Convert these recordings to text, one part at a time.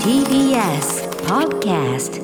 TBS Podcast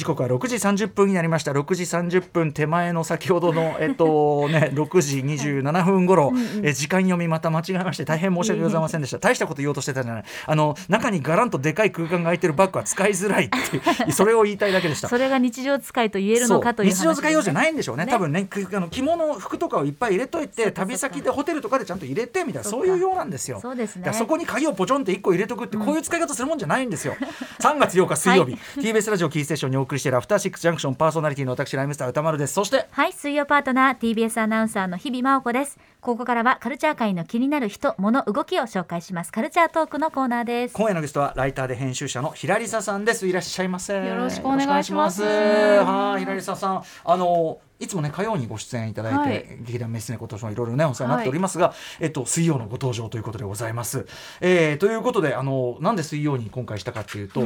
時刻は6時30分になりました。6時30分手前の先ほどのえっとね 6時27分頃。え時間読みまた間違えまして大変申し訳ございませんでした。大したこと言おうとしてたんじゃない。あの中にガランとでかい空間が空いてるバッグは使いづらいっていう それを言いたいだけでした。それが日常使いと言えるのかという日常使い用じゃいないんでしょうね。ね。多分ねくあの着物服とかをいっぱい入れといて旅先でホテルとかでちゃんと入れてみたいなそうう。いうようなんですよ。そうですね。そこに鍵をポチョンって1個入れとくってこういう使い方するもんじゃないんですよ、3月8日水曜日、TBS ラジオキーステーションにお送りしているアフターシックスジャンクションパーソナリティの私ライムスター歌丸です。そしてはい水曜パートナー TBS アナウンサーの日々真央子です。ここからはカルチャー界の気になる人物動きを紹介します。カルチャートークのコーナーです。今夜のゲストはライターで編集者の平リサさんです。いらっしゃいませ。よろしくお願いします。よろしくお願いします。はい平リサさん。あのいつもね火曜にご出演いただいて、はい。劇団メスネ今年もいろいろねお世話になっておりますが、えっと水曜のご登場ということでございます。えー、ということであのなんで水曜に今回したかっていうと、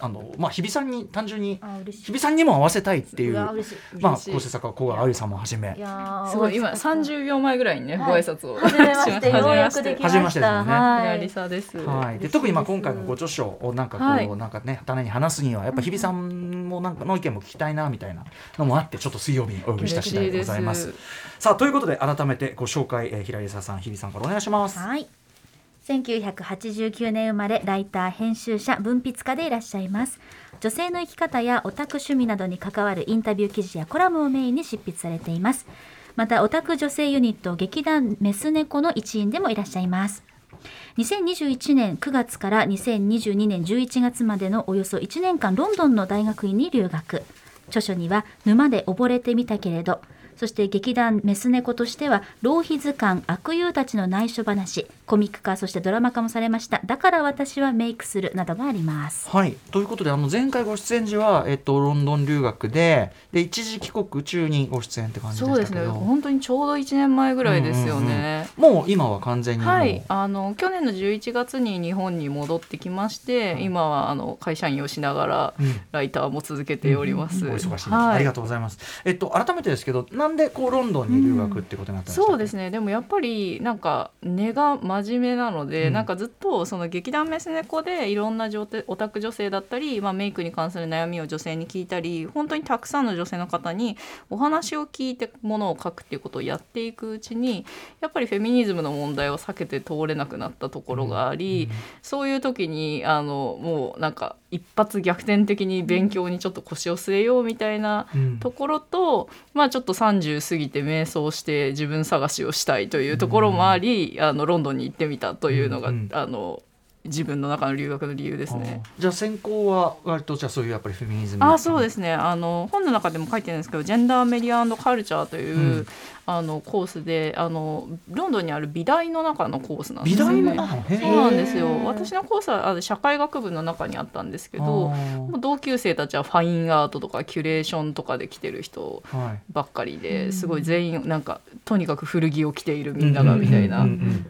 あのまあ日比さんに単純に日比さんにも合わせたいっていうまあ嬉しい。構成作家小川あゆさんもはじめ。いやーすごい今30秒前ぐらいにね、はい。ご挨拶を初めましてようやくできました。初めましてですよね。はい。リサです。はい、で特にまあ今回のご著書をなんかこう、はい。なんかね種に話すにはやっぱ日比さんもなんかの意見も聞きたいなみたいなのもあってちょっと水曜日にお呼びした次第でございます。さあということで改めてご紹介、えー、平井沙さん日比さんからお願いします。はい1989年生まれライター編集者文筆家でいらっしゃいます。女性の生き方やオタク趣味などに関わるインタビュー記事やコラムをメインに執筆されています。またオタク女性ユニット劇団メス猫の一員でもいらっしゃいます。2021年9月から2022年11月までのおよそ1年間ロンドンの大学院に留学。著書には「沼で溺れてみたけれど」そして劇団メス猫としては浪費図鑑悪友たちの内緒話コミック化そしてドラマ化もされました。だから私はメイクするなどがあります。はい。ということであの前回ご出演時は、えっと、ロンドン留学でで一時帰国中にご出演って感じでそうですね。したけど本当にちょうど1年前ぐらいですよね。もう今は完全にもう。はい、あの去年の11月に日本に戻ってきまして、今はあの会社員をしながらうん。ライターも続けております。お忙しい中、はい。ありがとうございます。えっと改めてですけど、なんでこうロンドンに留学ってことになったんですか？そうですね。でもやっぱりなんか根が真面目なので、うん。なんかずっとその劇団メス猫でいろんな女オタク女性だったり、まあ、メイクに関する悩みを女性に聞いたり本当にたくさんの女性の方にお話を聞いてものを書くっていうことをやっていくうちにやっぱりフェミニズムの問題を避けて通れなくなったところがあり、そういう時にあのもうなんか一発逆転的に勉強にちょっと腰を据えようみたいなうん。ところと、まあちょっと30過ぎて瞑想して自分探しをしたいというところもあり、あのロンドンに行ってみたというのが、うん。あの自分の中の留学の理由ですね。じゃあ専攻は割とじゃあそういうやっぱりフェミニズム。あそうですすね。あの本の中でも書いてるんですけどジェンダーメディアカルチャーという、うん。あのコースであのロンドンにある美大の中のコースなんで美すよね。大のそうなんですよ。私のコースはあの社会学部の中にあったんですけど同級生たちはファインアートとかキュレーションとかで来てる人はい。ばっかりですごい全員なんかとにかく古着を着ているみんながみたいな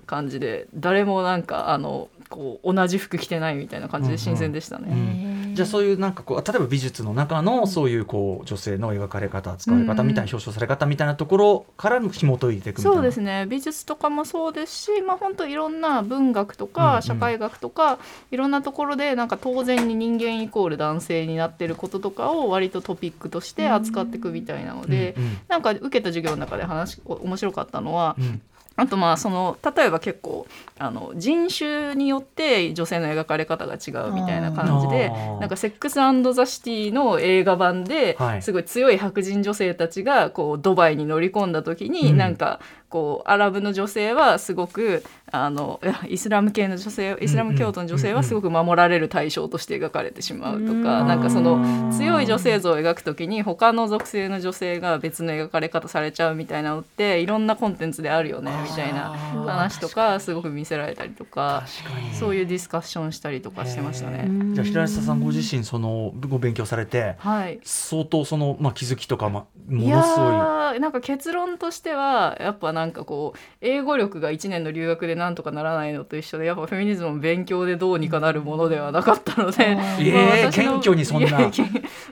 感じで誰もなんかあのこう同じ服着てないみたいな感じで新鮮でしたうん。ね。じゃあそういうなんかこう例えば美術の中のそういうこう女性の描かれ方使われ方みたいな表彰され方みたいなところからの紐解いていくみたいな。そうですね。美術とかもそうですし、まあ、本当いろんな文学とうんうかん。社会学とか、いろんなところでなんか当然に人間イコール男性になってることとかを割とトピックとして扱っていくみたいなので、うんうん。なんか受けた授業の中で話お面白かったのは、うんあとまあその例えば結構あの人種によって女性の描かれ方が違うみたいな感じでなんか「セックスザ・シティ」の映画版ではい。すごい強い白人女性たちがこうドバイに乗り込んだ時に、うん。なんかこうアラブの女性はすごくあのいや イスラム系の女性イスラム教徒の女性はすごく守られる対象として描かれてしまうとか、うん。なんかそのの強い女性像を描くときに他の属性の女性が別の描かれ方されちゃうみたいなのっていろんなコンテンツであるよねみたいな話とかすごく見せられたりとか確かに。そういうディスカッションしたりとかしてましたね。じゃあ平下さんご自身そのご勉強されてはい。相当その、まあ、気づきとか、ま、いやものすごい。ーなんか結論としてはやっぱなんかこう英語力が1年の留学でなんとかならないのと一緒でやっぱフェミニズムも勉強でどうにかなるものではなかったので、ええ私の謙虚にそんな。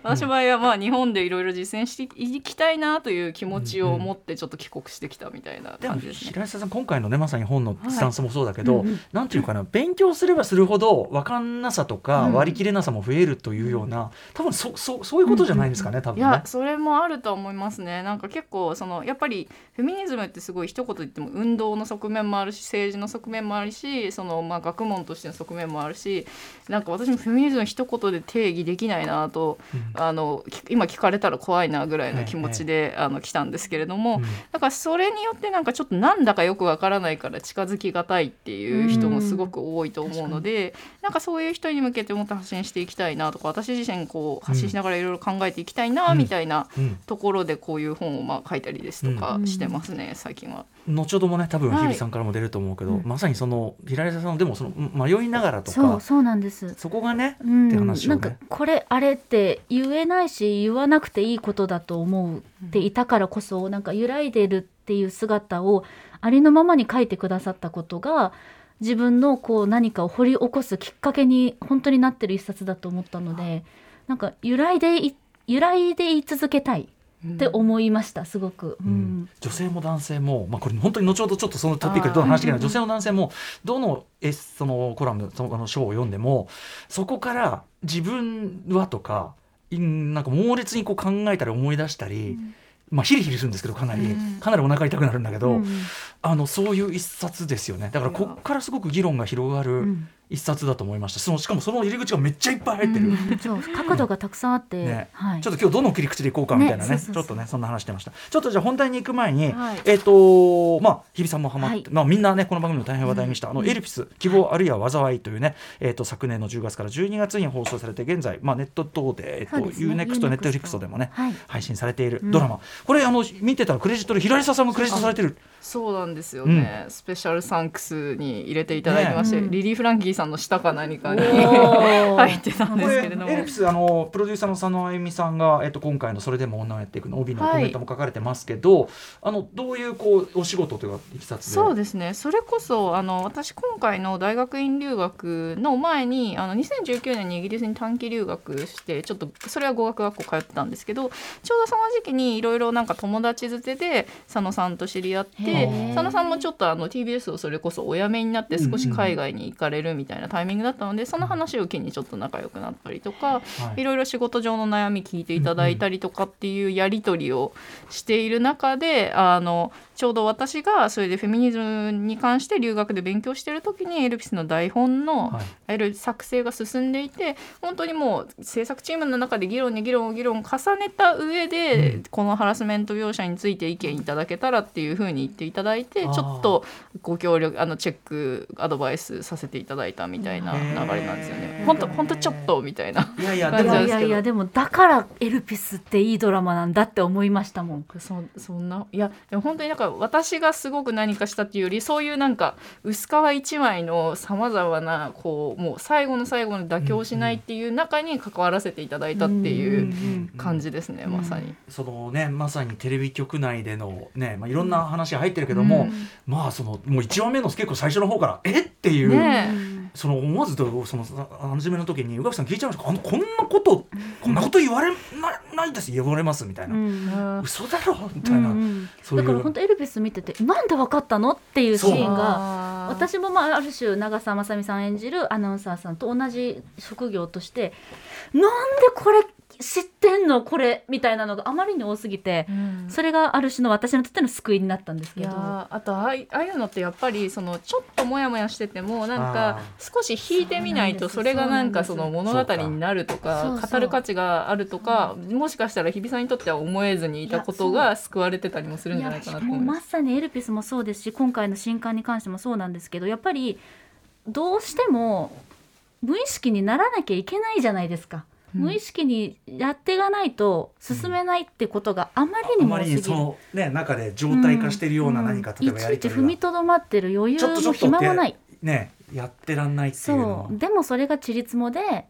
私の場合はまあ日本でいろいろ実践していきたいなという気持ちを持ってちょっと帰国してきたみたいな感じですね。平井さん今回のねまさに本のスタンスもそうだけど、はいなんていうかな勉強すればするほど分かんなさとかうん。割り切れなさも増えるというような、多分そそそういうことじゃないですかね、多分ねいや。それもあると思いますね。なんか結構そのやっぱりフェミニズムってすごい一言言っても運動の側面もあるし政治の側面もあるしそのまあ学問としての側面もあるしなんか私もフェミニズム一言で定義できないなと、あのき今聞かれたら怖いなぐらいの気持ちで、あの来たんですけれども、うん。だからそれによってなんかちょっとなんだかよくわからないから近づきがたいっていう人もすごく多いと思うので、なんかそういう人に向けてもっと発信していきたいなとか私自身こう発信しながらいろいろ考えていきたいなうん。みたいなうんところでこういう本をまあ書いたりですとかうん。してますね、最近は。後ほどもね多分はい。日比さんからも出ると思うけど、うん。まさにその平井さんのでもその迷いながらとかそうそうなんです。そこがね、うん。って話をね。なんかこれあれって言えないし言わなくていいことだと思うっていたからこそなんか揺らいでるっていう姿をありのままに書いてくださったことが自分のこう何かを掘り起こすきっかけに本当になってる一冊だと思ったのでなんか揺らいでい揺らいでい続けたいって思いましたすごく。うん。女性も男性も、まあ、これ本当に後ほどちょっとそのトピックでどう話してい。けない女性も男性もどのエッそのコラムそのあの章を読んでもそこから自分はとかんなんか猛烈にこう考えたり思い出したり、まあ、ヒリヒリするんですけどかなり、うん。かなりお腹痛くなるんだけど、うん。あのそういう一冊ですよね。だからこっからすごく議論が広がうるん一冊だと思いました。そのしかもその入り口がめっちゃいっぱい入ってる。うんそう角度がたくさんあって、ね。はい、ちょっと今日どの切り口でいこうかみたいなね。ねちょっとねそんな話してました。ちょっとじゃあ本題に行く前に、はい。えっ、とまあ日比さんもハマって、はい。まあみんなねこの番組の大変話題にした、あのエルピス希望あるいは災いというねえっ、と昨年の10月から12月に放送されて現在まあネット等でえっ、と、そうですね UNEXT ネットフリックスでもね、はい。配信されているうん。ドラマ、これあの見てたらクレジットで平井さんがクレジットされてる。そうなんですよね、スペシャルサンクスに入れていただいてまして、リリー・フランキーさんの下か何かに入ってたんですけれども。エルピスあのプロデューサーの佐野あゆみさんが、えっと、今回の「それでも女をやっていく」の帯のコメントも書かれてますけど、あのどういうこうお仕事というかいきさつで？そうですね。それこそあの私今回の大学院留学の前にあの2019年にイギリスに短期留学してちょっとそれは語学学校通ってたんですけどちょうどその時期にいろいろなんか友達づてで佐野さんと知り合って佐野さんもちょっとあの TBS をそれこそお辞めになって少し海外に行かれるみたいなタイミングだったので、その話を機にちょっと仲良くなったりとか、はい。いろいろ仕事上の悩み聞いていただいたりとかっていうやり取りをしている中であのちょうど私がそれでフェミニズムに関して留学で勉強してる時にエルピスの台本の、作成が進んでいて本当にもう制作チームの中で議論に議論を議論を重ねた上で、うん。このハラスメント描写について意見いただけたらっていうふうに言っていただいてちょっとご協力あのチェックアドバイスさせていただいたみたいな流れなんですよ。ね本当本当ちょっとみたいな。いやいや感でもいやいやいやでもだからエルピスっていいドラマなんだって思いましたもん。そそんないやでも本当になんか私がすごく何かしたっていうよりそういうなんか薄皮一枚のさまざまなこうもう最後の最後に妥協しないっていう中に関わらせていただいたっていう感じですね、んまさに。そのねまさにテレビ局内でのね、まあ、いろんな話が入ってるけども、うんまあそのもう1話目の結構最初の方から「えっ?」ていう、ねその思わずとそのあ初めの時に宇垣さん聞いちゃいましたあのこんなことこんなこと言われなないです。言われますみたいな、うん。嘘だろ？みたいな、うん。だから本当エルピス見ててなんでわかったの？っていうシーンが私もまあある種長澤まさみさん演じるアナウンサーさんと同じ職業としてなんでこれ知ってんのこれみたいなのがあまりに多すぎてうん。それがある種の私にとっての救いになったんですけど。ーあとああいああいうのってやっぱりそのちょっとモヤモヤしててもなんか少し引いてみないとそれがなんかその物語になるとか語る価値があるとかもしかしたら日比さんにとっては思えずにいたこといが救われてたりもするんじゃないかなと思いうます。さにエルピスもそうですし今回の新刊に関してもそうなんですけどやっぱりどうしても無意識にならなきゃいけないじゃないですか、うん無意識にやっていかないと進めないってことがあまりにあまりも多すぎる、にそのね中で状態化しているような何か、うん例えばやりいちいち踏みとどまってる余裕も暇もない。ねやってらんないっていうのはそう。でもそれがちりつもで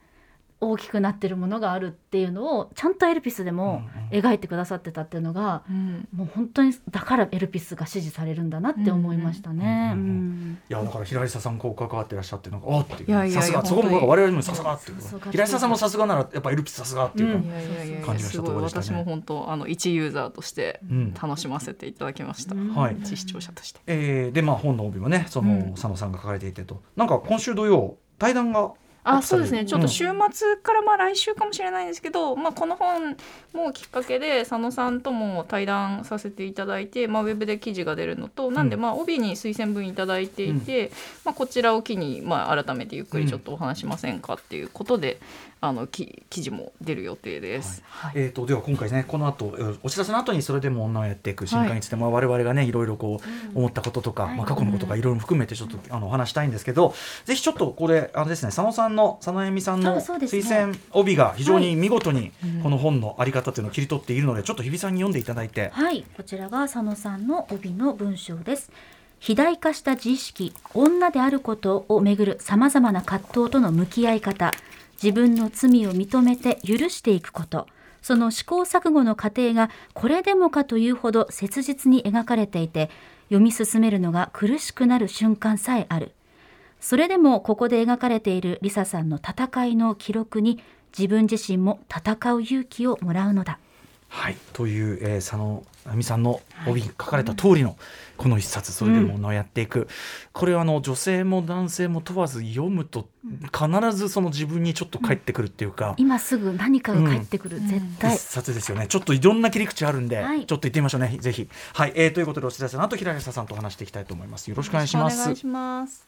大きくなってるものがあるっていうのをちゃんとエルピスでも描いてくださってたっていうのが、うん。もう本当にだからエルピスが支持されるんだなって思いましたね。いやだから平井さんこう関わってらっしゃってなんかおっっていういやいやいやさすがそこも我々にもさすがっていう。平井さんもさすがならやっぱエルピスさすがっていう感じがしたところでしたね。私も本当あの一ユーザーとしてうん。楽しませていただきました、うん。はい。一視聴者として。えーでまあ本の帯もねその、うん。佐野さんが書かれていてと。なんか今週土曜対談があそうですね。ちょっとうん。週末からまあ来週かもしれないんですけど、まあ、この本もきっかけで佐野さんとも対談させていただいて、まあ、ウェブで記事が出るのとなんでまあ帯に推薦文いただいていて、まあ、こちらを機にまあ改めてゆっくりちょっとお話しませんかっていうことで、あのき記事も出る予定です。はい。えー、とでは今回ねこの後えーお知らせの後にそれでも女をやってい。く新刊について、まあ、我々がねいろいろこう思ったこととか、はい。まあ、過去のこととかいろいろ含めてちょっとあのお話したいんですけどぜひちょっとこれあれですね佐野さんの佐野恵美さんの推薦帯が非常に見事にうん。この本のあり方というのを切り取っているのでちょっと日比さんに読んでいただいて。はい、こちらが佐野さんの帯の文章です。肥大化した自意識、女であることをめぐる様々な葛藤との向き合い方、自分の罪を認めて許していくこと、その試行錯誤の過程がこれでもかというほど切実に描かれていて、読み進めるのが苦しくなる瞬間さえある。それでもここで描かれているリサさんの戦いの記録に自分自身も戦う勇気をもらうのだ。はい、という、えー、佐野亜美さんの帯に書かれた通りのこの一冊、それでも女をやっていく、これはあの女性も男性も問わず読むと必ずその自分にちょっと返ってくるっていうか、今すぐ何かが返ってくる、絶対。一。冊ですよね。ちょっといろんな切り口あるんで、はい。ちょっと行ってみましょうね。ぜひ。はい、えー、ということでお知らせの後平安さんと話していきたいと思います。よろしくお願いします。お願いします。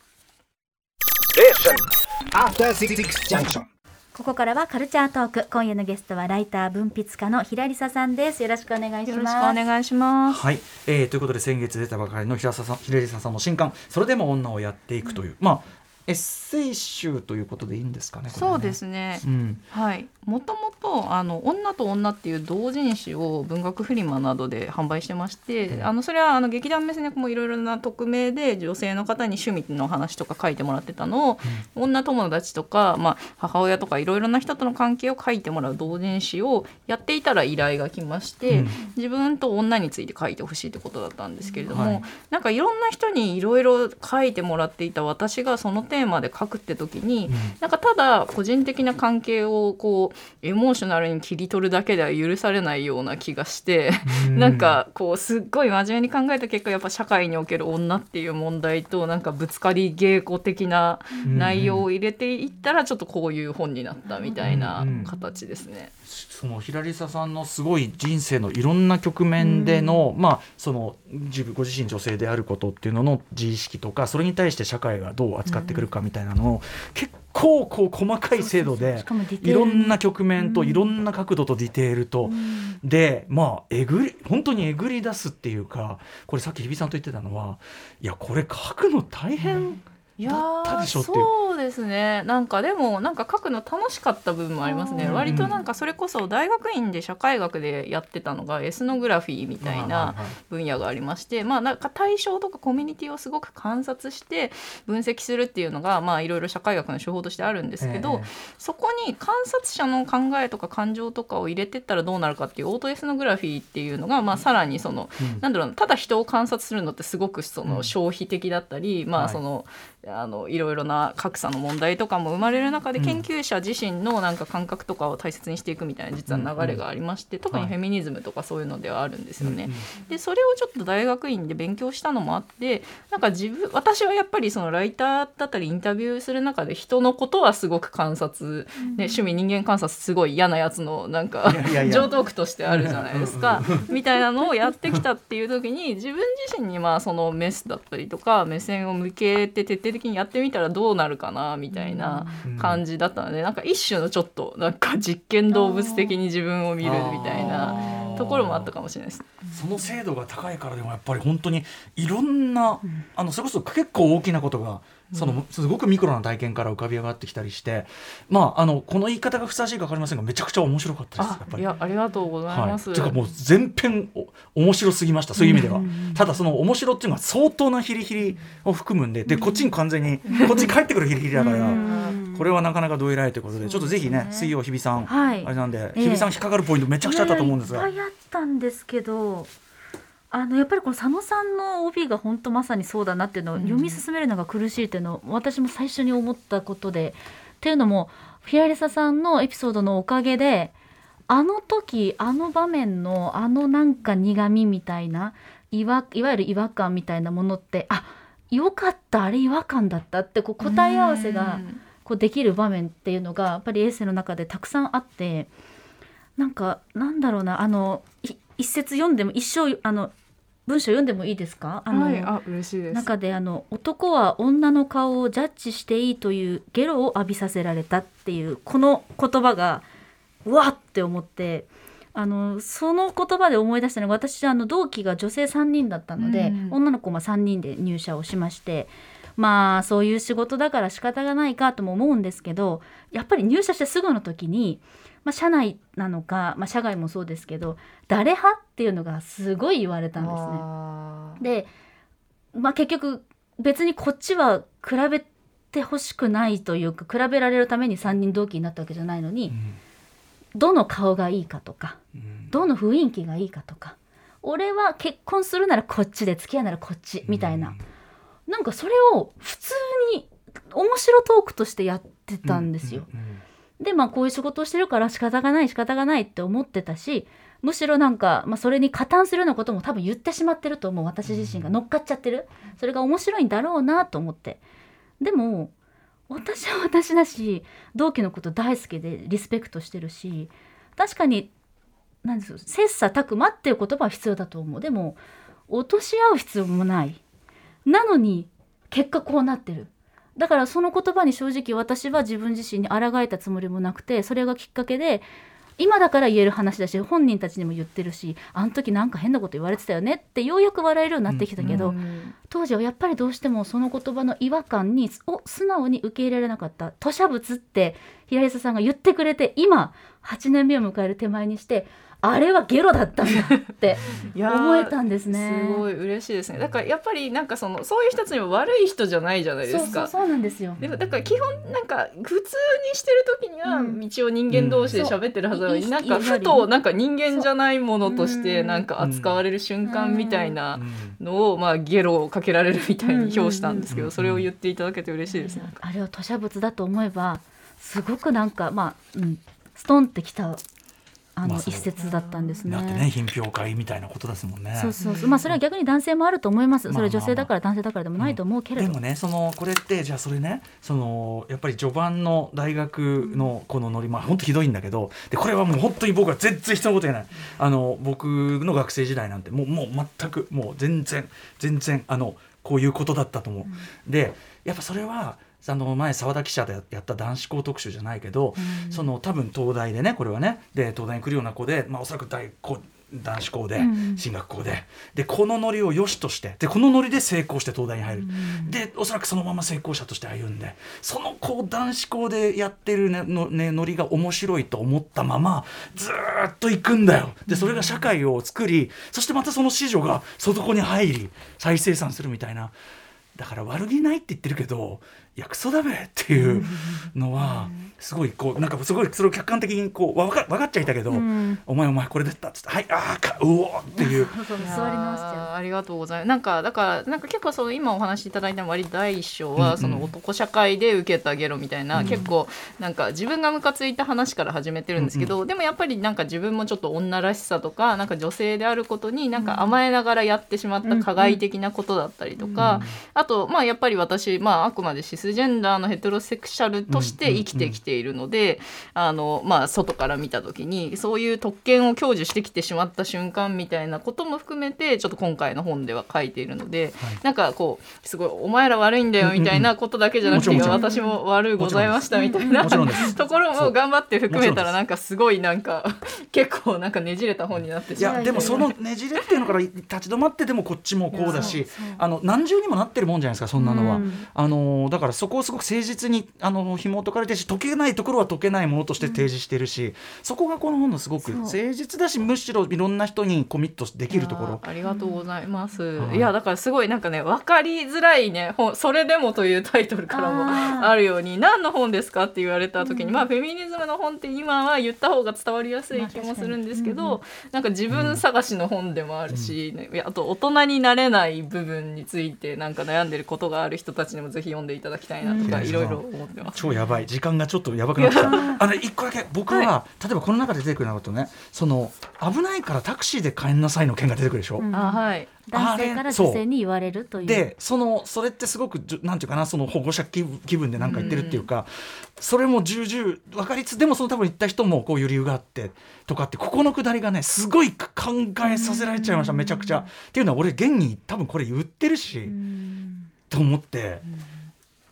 After Six Junction. ここからはカルチャートーク。今夜のゲストはライター文筆家の平里沙さんです。よろしくお願いしよろしくおます。願いします。はい、えー、ということで先月出たばかりの平沢さん平里さんの新刊「それでも女をやっていく」という、まあエッセイ集ということでいいんですかねね。そうですね。うん。はい、もともとあの女と女っていう同人誌を文学フリマなどで販売してまして、うんあのそれはあの劇団メスネコもいろいろな匿名で女性の方に趣味の話とか書いてもらってたのを、女友達とか、まあ、母親とかいろいろな人との関係を書いてもらう同人誌をやっていたら依頼が来まして、うん。自分と女について書いてほしいってことだったんですけれども、はい。なんかいろんな人にいろいろ書いてもらっていた私がそのテーマで書くって時に、うん。なんかただ個人的な関係をこうエモーショナルに切り取るだけでは許されないような気がして、うん。なんかこうすっごい真面目に考えた結果やっぱ社会における女っていう問題となんかぶつかり稽古的な内容を入れていったらちょっとこういう本になったみたいな形ですね。その平里さんのすごい人生のいろんな局面での、まあその自分ご自身女性であることっていうのの自意識とかそれに対して社会がどう扱ってくるかみたいなのを、結構こう細かい精度でいろんな局面といろんな角度とディテールと、でまあえぐり本当にえぐり出すっていうかこれさっき日比さんと言ってたのはいやこれ書くの大変。いやそうですね。なんかでもなんか書くの楽しかった部分もありますね。うん。割となんかそれこそ大学院で社会学でやってたのがエスノグラフィーみたいな分野がありましてまあなんか対象とかコミュニティをすごく観察して分析するっていうのがまあいろいろ社会学の手法としてあるんですけど、ええ。そこに観察者の考えとか感情とかを入れてったらどうなるかっていうオートエスノグラフィーっていうのがまあさらにそのうん。なんだろうなただ人を観察するのってすごくそうん。の消費的だったり、まはい。あその、あのいろいろな格差の問題とかも生まれる中でうん。研究者自身のなんか感覚とかを大切にしていくみたいな実は流れがありまして、特にフェミニズムとかそういうのではあるんですよね。でそれをちょっと大学院で勉強したのもあってなんか自分私はやっぱりそのライターだったりインタビューする中で人のことはすごく観察、ね、趣味人間観察すごい嫌なやつのなんかいやいやいや。上等句としてあるじゃないですか。みたいなのをやってきたっていう時に自分自身にまあそのメスだったりとか目線を向けて徹底的にやってみたらどうなるかなみたいな感じだったのでなんか一種のちょっとなんか実験動物的に自分を見るみたいなところもあったかもしれないです。その精度が高いからでもやっぱり本当にいろんな、あのそれこそ結構大きなことがそのすごくミクロな体験から浮かび上がってきたりして、まああのこの言い方がふさわしいか分かりませんがめちゃくちゃ面白かったですやあっぱり。いやありがとうございます。はい、ていうかもう全編お面白すぎましたそういう意味では、ただその面白っていうのは相当なヒリヒリを含むんででこっちに完全にこっちに返ってくるヒリヒリだから、うん。これはなかなかどえらいということでちょっとぜひね水曜日比さん、はい。あれなんで、ええ日比さん引っかかるポイントめちゃくちゃあったと思うんですが。いっぱいあったんですけどあのやっぱりこの佐野さんの帯が本当まさにそうだなっていうのを読み進めるのが苦しいっていうのを私も最初に思ったことで。っていうのもフィアリサさんのエピソードのおかげであの時あの場面のあのなんか苦味みたいないわいわゆる違和感みたいなものってあよかったあれ違和感だったってこう答え合わせがこうできる場面っていうのがやっぱりエッセイの中でたくさんあってなんかなんだろうなあのい一節読んでも一生あの文章読んでもいいですか？あの、はい、あ嬉しいです。中であの男は女の顔をジャッジしていいというゲロを浴びさせられたっていうこの言葉がうわっって思ってあのその言葉で思い出したのが私あの同期が女性3人だったので、うん女の子も3人で入社をしましてまあそういう仕事だから仕方がないかとも思うんですけどやっぱり入社してすぐの時に、まあ、社内なのか、まあ、社外もそうですけど誰派っていうのがすごい言われたんですね。で、まあ、結局別にこっちは比べてほしくないというか比べられるために3人同期になったわけじゃないのに、どの顔がいいかとかうん。どの雰囲気がいいかとか俺は結婚するならこっちで付き合うならこっちみたいな、なんかそれを普通に面白トークとしてやってたんですよ。うんうんでまあこういう仕事をしてるから仕方がない仕方がないって思ってたしむしろなんか、まあ、それに加担するようなことも多分言ってしまってると思う私自身が。乗っかっちゃってる。それが面白いんだろうなと思って。でも私は私だし同期のこと大好きでリスペクトしてるし確かになんです切磋琢磨っていう言葉は必要だと思う。でも落とし合う必要もない。なのに結果こうなってるだからその言葉に正直私は自分自身に抗えたつもりもなくてそれがきっかけで今だから言える話だし本人たちにも言ってるしあの時なんか変なこと言われてたよねってようやく笑えるようになってきたけど、うん。当時はやっぱりどうしてもその言葉の違和感にを素直に受け入れられなかった吐砂物って平井さんが言ってくれて今8年目を迎える手前にしてあれはゲロだったんだって 思えたんですね。すごい嬉しいですね。だからやっぱりなんかそのそういう人たちにも悪い人じゃないじゃないですか。そうなんですよ。でもだから基本なんか普通にしてる時にはうん一応人間同士で喋ってるはずなのに、うんなんかふとなんか人間じゃないものとしてなんか扱われる瞬間みたいなうんのをまあゲロをかけられるみたいに表したんですけうんどそれを言っていただけて嬉しいですね。あれを吐砂物だと思えばすごくなんかまあ、うん、ストンってきたあの一節だったんですね。だってね品評会みたいなことですもんね。そうそうそうまあそれは逆に男性もあると思います。まあそれは女性だから男性だからでもないと思うけれど。でもねそのこれってじゃあそれねそのやっぱり序盤の大学のこのノリまあ本当ひどいんだけどでこれはもう本当に僕は全然人のこと言えないあの僕の学生時代なんてもうもう全くもう全然全然あのこういうことだったと思う。でやっぱそれはあの前澤田記者でやった男子校特集じゃないけど、その多分東大でねこれはねで東大に来るような子で、まあ、おそらく大こ男子校でうん。進学校で。でこのノリを良しとしてでこのノリで成功して東大に入る、でおそらくそのまま成功者として歩んで。そのこう男子校でやってるねの、ね、ノリが面白いと思ったままずーっと行くんだよ。でそれが社会を作りそしてまたその子女がそこに入り再生産するみたいな。だから悪気ないって言ってるけどいやクソだべっていうのはすごいこうなんかすごいそれを客観的にこう分か分かっちゃいたけど、ん。お前お前これでったっつってはいああかうおーっていう。そう そういやー座り直しありがとうございます。なんかだからなんか結構その今お話しいただいた割と第一章うん。うんはその男社会で受けたゲロみたいな、結構なんか自分がムカついた話から始めてるんですけど、でもやっぱりなんか自分もちょっと女らしさとかなんか女性であることになんか甘えながらやってしまった加害的なことだったりとか、あとまあやっぱり私、まあ、あくまでシスジェンダーのヘテロセクシャルとして生きてきているので、あのまあ外から見た時にそういう特権を享受してきてしまった瞬間みたいなことも含めてちょっと今回の本では書いているので、なんかこうすごいお前ら悪いんだよみたいなことだけじゃなくて、私も悪うございましたみたいなところも頑張って含めたらなんかすごいなんか結構なんかねじれた本になっていしまうやでもそのねじれっていうのから立ち止まってでもこっちもこうだしそうそうあの何重にもなってるもんんじゃないですかそんなのは、うん。あのだからそこをすごく誠実にあの紐解かれてるし解けないところは解けないものとして提示してるし、そこがこの本のすごく誠実だしむしろいろんな人にコミットできるところ。ありがとうございます、うん。いやだからすごいなんかね分かりづらいね本それでもというタイトルからもあるように何の本ですかって言われた時に、まあフェミニズムの本って今は言った方が伝わりやすい気もするんですけど、まあなんか自分探しの本でもあるし、あと大人になれない部分についてなんか悩んでることがある人たちにもぜひ読んでいただきたいなとかうん。いろいろ思ってます。超やばい。時間がちょっとやばくなってきたあの一個だけ僕は、例えばこの中で出てくるようなことね。その危ないからタクシーで帰んなさいの件が出てくるでしょ、うん。あはい。男性から女性に言われるという。でそのそれってすごくじゅなんていうかなその保護者気分で何か言ってるっていうか、それも重々分かりつつでもその多分言った人もこういう理由があってとかってここのくだりがねすごい考えさせられちゃいましためちゃくちゃ。っていうのは俺現に多分これ言ってるし、うん。と思って、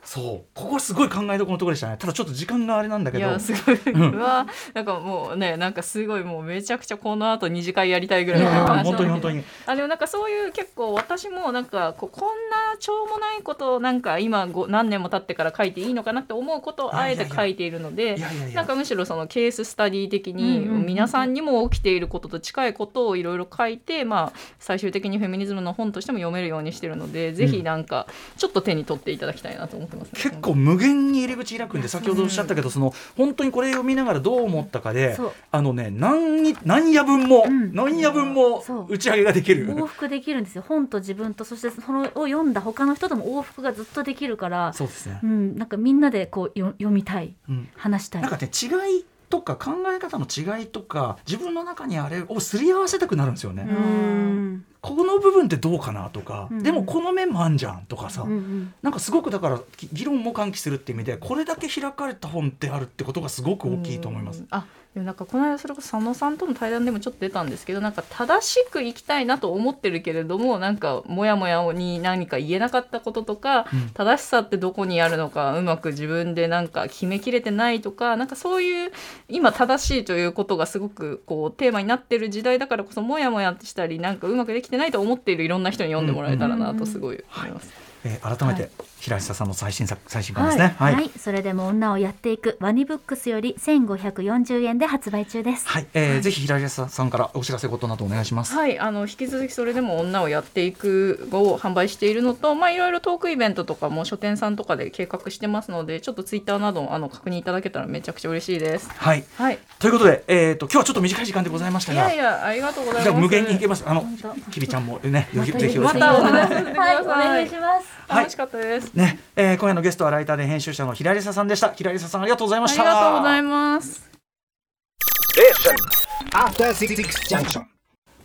そう。ここすごい考えどころのところでしたね。ただちょっと時間があれなんだけど。いやすごい、うん。うわなんかもうねなんかすごいもうめちゃくちゃこの後二次会やりたいぐらいの本当に本当に。あでもなんかそういう結構私もなんかこうこんなしょうもないことをなんか今ご何年も経ってから書いていいのかなって思うことをあえて書いているのでなんかむしろそのケーススタディ的に皆さんにも起きていることと近いことをいろいろ書いてまあ最終的にフェミニズムの本としても読めるようにしてるのでぜひなんかちょっと手に取っていただきたいなと思ってます、ね。結構無限に入り口開くんで先ほどおっしゃったけどその本当にこれ読みながらどう思ったかであのね何に何夜分も、うん。何夜分も打ち上げができる。往復できるんですよ。本と自分とそしてそのを読んだ他の人とも往復がずっとできるからそうですね。う、ん、なんかみんなでこうよ読みたい。うん、話したい。なんかね違いとか考え方の違いとか自分の中にあれをすり合わせたくなるんですよね。うんこの部分ってどうかなとか、うんでもこの面もあんじゃんとかさ、うんうんなんかすごくだからき議論も喚起するって意味でこれだけ開かれた本ってあるってことがすごく大きいと思いますうん。あでもなんかこの間それこそ佐野さんとの対談でもちょっと出たんですけどなんか正しく生きたいなと思ってるけれどもなんかモヤモヤに何か言えなかったこととか、うん。正しさってどこにあるのかうまく自分でなんか決めきれてないとかなんかそういう今正しいということがすごくこうテーマになってる時代だからこそモヤモヤしたりなんかうまくできてないと思っているいろんな人に読んでもらえたらなとすごい思います。えー改めて、はい平下さんの最新作最新刊ですね。はい、はいはいそれでも女をやっていくワニブックスより1540円で発売中です。はい、えーぜひ平下さんからお知らせことなどお願いします。はい、あの引き続きそれでも女をやっていくを販売しているのと、まあいろいろトークイベントとかも書店さんとかで計画してますので、ちょっとツイッターなどあの確認いただけたらめちゃくちゃ嬉しいです。はい、はい。ということで、えー、と今日はちょっと短い時間でございましたがいやいやありがとうございます。じゃあ無限にいけますあのきびちゃんもねぜひぜひお願いします。はい楽しかったです。ね、えー今夜のゲストはライターで編集者の平下さんでした。平下さんありがとうございまありしたがとうございます。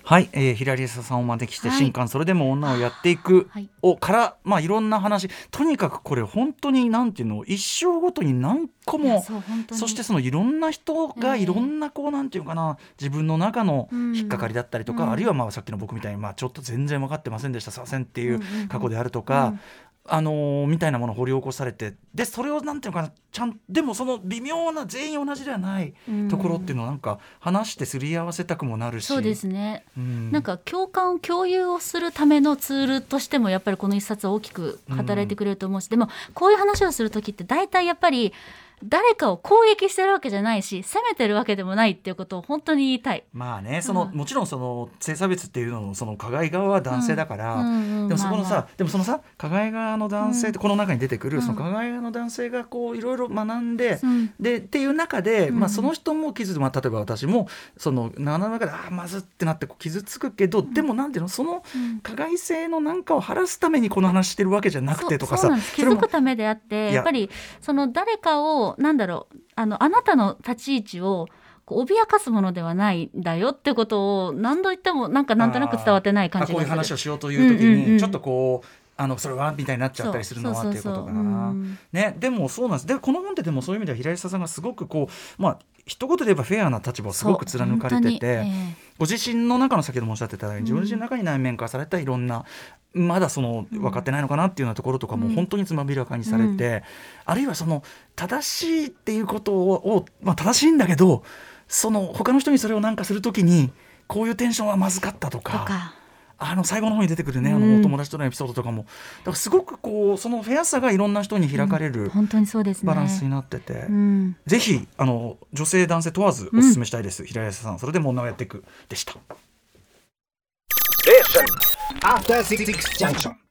はい、えー、平下さんをお招きして、はい。新刊それでも女をやっていくはい。をからまあいろんな話。とにかくこれ本当になんていうの一生ごとに何個もそしてそのいろんな人がええいろんなこうなんていうかな自分の中のうん。引っかかりだったりとか、うん。あるいはまあさっきの僕みたいにまあちょっと全然分かってませんでしたさせんっていう過去であるとか、うんあのーみたいなものを掘り起こされてでそれをなんていうのかなちゃんでもその微妙な全員同じではないところっていうのをなんか話してすり合わせたくもなるし。そうですね。うんなんか共感を共有をするためのツールとしてもやっぱりこの一冊は大きく働いてくれると思うし、でもこういう話をする時って大体やっぱり誰かを攻撃してるわけじゃないし責めてるわけでもないっていうことを本当に言いたい。まあねその、うん。もちろんその性差別っていうののその加害側は男性だから、うんうんでもそこのさ、まあまでもそのさ加害側の男性って、この中に出てくる、うん。その加害側の男性がこういろいろ学んで、うん。でっていう中で、うんまあ、その人も傷つ、まあ、例えば私もその7の中でああまずってなって傷つくけど、でもなんていうのそのうん。加害性のなんかを晴らすためにこの話してるわけじゃなくてとかさ気づくためであってやっぱりその誰かをなんだろうあのあなたの立ち位置を脅かすものではないんだよってことを何度言ってもなんかなんとなく伝わってない感あこういうじがする。話をしようという時に、ちょっとこうあのそれは？みたいになっちゃったりするのはっていうことかな。ん。ね、でもそうなんです。でこの本ってでもそういう意味では平井さんがすごくこうまあ一言で言えばフェアな立場をすごく貫かれてて、えご自身の中の先ほどもおっしゃってたように自分自身の中に内面化されたいろんなまだその分かってないのかなっていうようなところとかもうん。本当につまびらかにされて、あるいはその正しいっていうことを、まあ、正しいんだけどその他の人にそれをなんかするときにこういうテンションはまずかったとかあの最後の方に出てくるねあうん。のお友達とのエピソードとかも。だからすごくこうそのフェアさがいろんな人に開かれる本当にそうですね。バランスになってて、うん。ぜひあの女性男性問わずお勧めしたいです、平安さんそれでも女をやっていく。でした。After Six Junction.